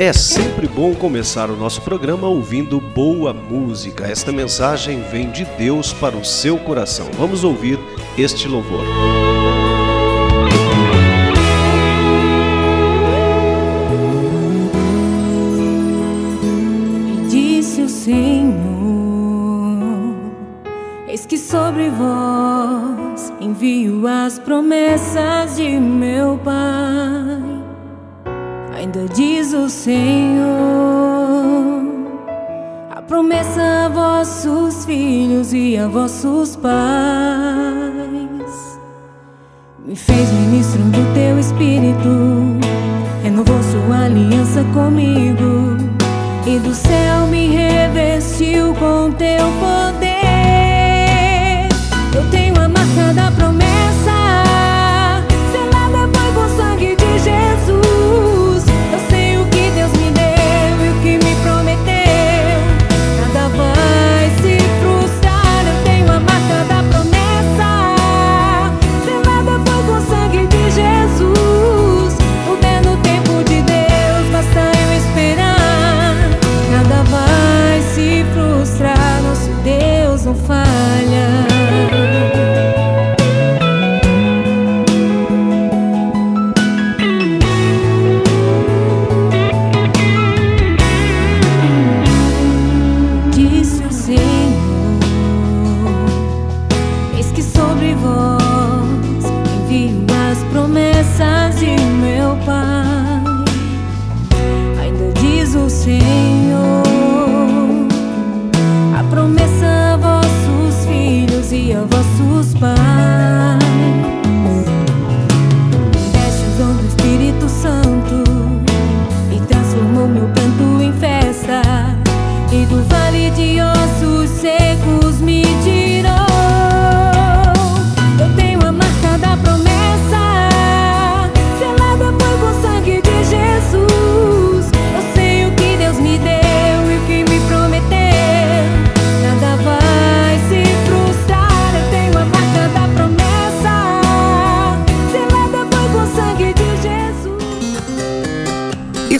É sempre bom começar o nosso programa ouvindo boa música. Esta mensagem vem de Deus para o seu coração. Vamos ouvir este louvor. E disse o Senhor: Eis que sobre vós envio as promessas de meu Pai Ainda diz o Senhor: a promessa a vossos filhos e a vossos pais. Me fez ministro do teu espírito, renovou sua aliança comigo, e do céu me revestiu com teu poder.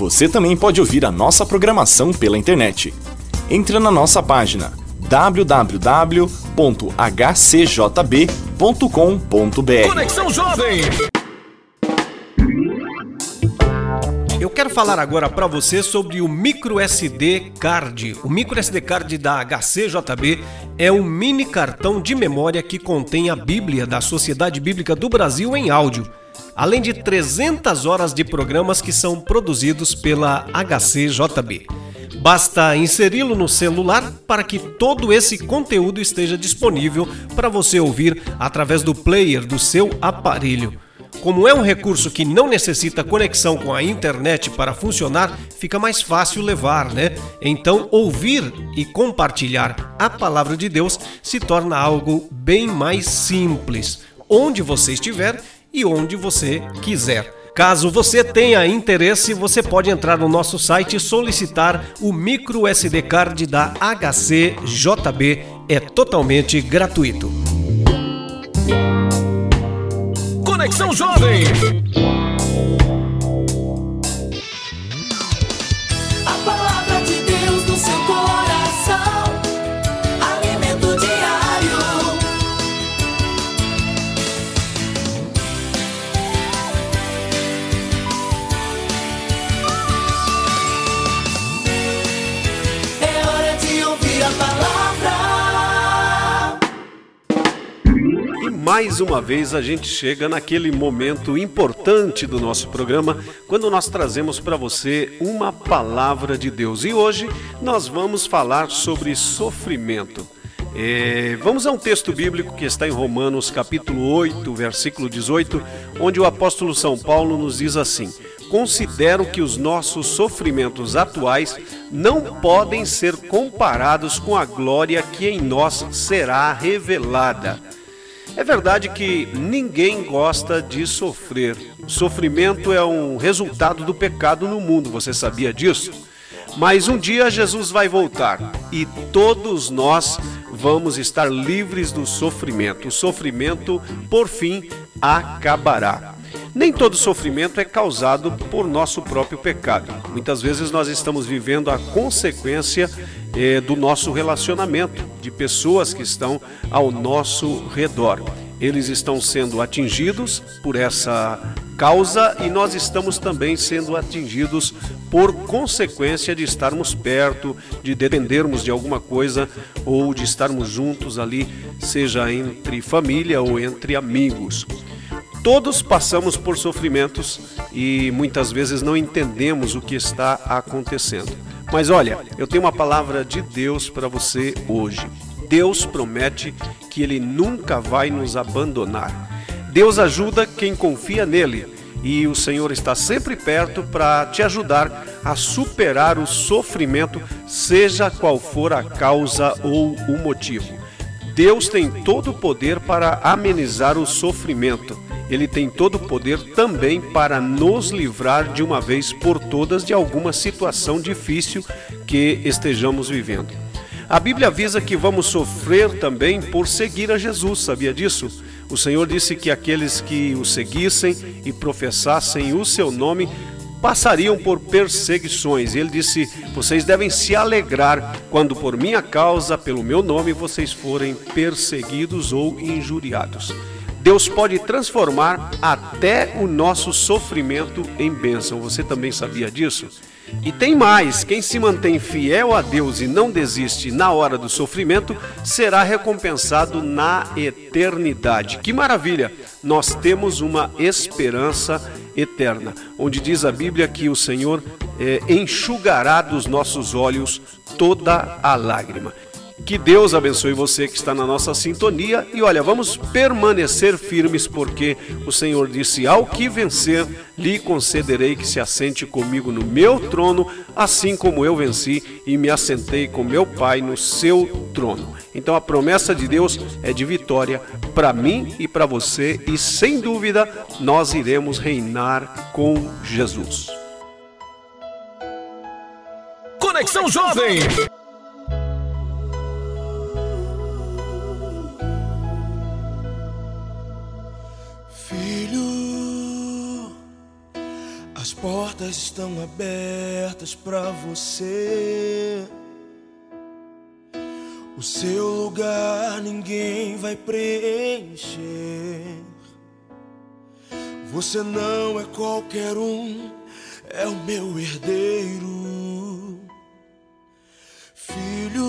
Você também pode ouvir a nossa programação pela internet. Entre na nossa página www.hcjb.com.br. Conexão Jovem. Eu quero falar agora para você sobre o micro SD card. O micro SD card da HCJB é um mini cartão de memória que contém a Bíblia da Sociedade Bíblica do Brasil em áudio além de 300 horas de programas que são produzidos pela HCJB. Basta inseri-lo no celular para que todo esse conteúdo esteja disponível para você ouvir através do player do seu aparelho. Como é um recurso que não necessita conexão com a internet para funcionar, fica mais fácil levar, né? Então, ouvir e compartilhar a palavra de Deus se torna algo bem mais simples. Onde você estiver e onde você quiser. Caso você tenha interesse, você pode entrar no nosso site e solicitar o micro SD card da HCJB. É totalmente gratuito. Conexão Jovem. Mais uma vez a gente chega naquele momento importante do nosso programa, quando nós trazemos para você uma palavra de Deus. E hoje nós vamos falar sobre sofrimento. É, vamos a um texto bíblico que está em Romanos capítulo 8, versículo 18, onde o apóstolo São Paulo nos diz assim: Considero que os nossos sofrimentos atuais não podem ser comparados com a glória que em nós será revelada. É verdade que ninguém gosta de sofrer. Sofrimento é um resultado do pecado no mundo, você sabia disso? Mas um dia Jesus vai voltar e todos nós vamos estar livres do sofrimento. O sofrimento, por fim, acabará. Nem todo sofrimento é causado por nosso próprio pecado. Muitas vezes nós estamos vivendo a consequência do nosso relacionamento, de pessoas que estão ao nosso redor. Eles estão sendo atingidos por essa causa e nós estamos também sendo atingidos por consequência de estarmos perto, de dependermos de alguma coisa ou de estarmos juntos ali, seja entre família ou entre amigos. Todos passamos por sofrimentos e muitas vezes não entendemos o que está acontecendo. Mas olha, eu tenho uma palavra de Deus para você hoje. Deus promete que Ele nunca vai nos abandonar. Deus ajuda quem confia nele e o Senhor está sempre perto para te ajudar a superar o sofrimento, seja qual for a causa ou o motivo. Deus tem todo o poder para amenizar o sofrimento. Ele tem todo o poder também para nos livrar de uma vez por todas de alguma situação difícil que estejamos vivendo. A Bíblia avisa que vamos sofrer também por seguir a Jesus, sabia disso? O Senhor disse que aqueles que o seguissem e professassem o seu nome passariam por perseguições. Ele disse: Vocês devem se alegrar quando, por minha causa, pelo meu nome, vocês forem perseguidos ou injuriados. Deus pode transformar até o nosso sofrimento em bênção. Você também sabia disso? E tem mais: quem se mantém fiel a Deus e não desiste na hora do sofrimento será recompensado na eternidade. Que maravilha! Nós temos uma esperança eterna, onde diz a Bíblia que o Senhor é, enxugará dos nossos olhos toda a lágrima. Que Deus abençoe você que está na nossa sintonia e olha, vamos permanecer firmes porque o Senhor disse: Ao que vencer, lhe concederei que se assente comigo no meu trono, assim como eu venci e me assentei com meu Pai no seu trono. Então a promessa de Deus é de vitória para mim e para você e sem dúvida nós iremos reinar com Jesus. Conexão Jovem. Portas estão abertas para você. O seu lugar ninguém vai preencher. Você não é qualquer um, é o meu herdeiro. Filho,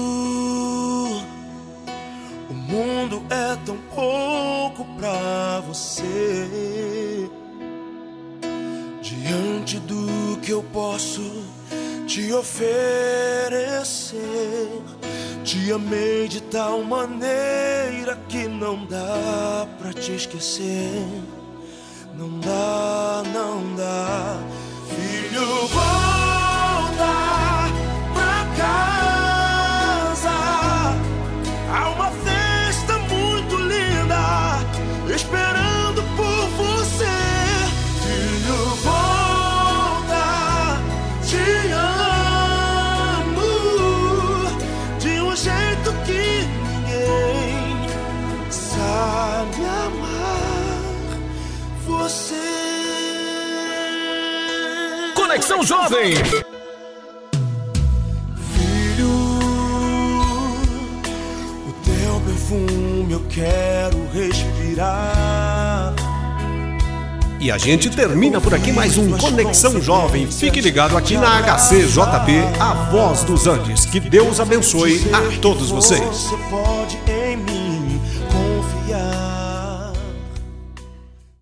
o mundo é tão pouco para você diante do que eu posso te oferecer. Te amei de tal maneira que não dá pra te esquecer. Não dá, não dá. Filho, volta Conexão Jovem. Filho, o teu perfume eu quero respirar. E a gente termina por aqui mais um Conexão Jovem. Fique ligado aqui na HCJB, a voz dos Andes. Que Deus abençoe a todos vocês.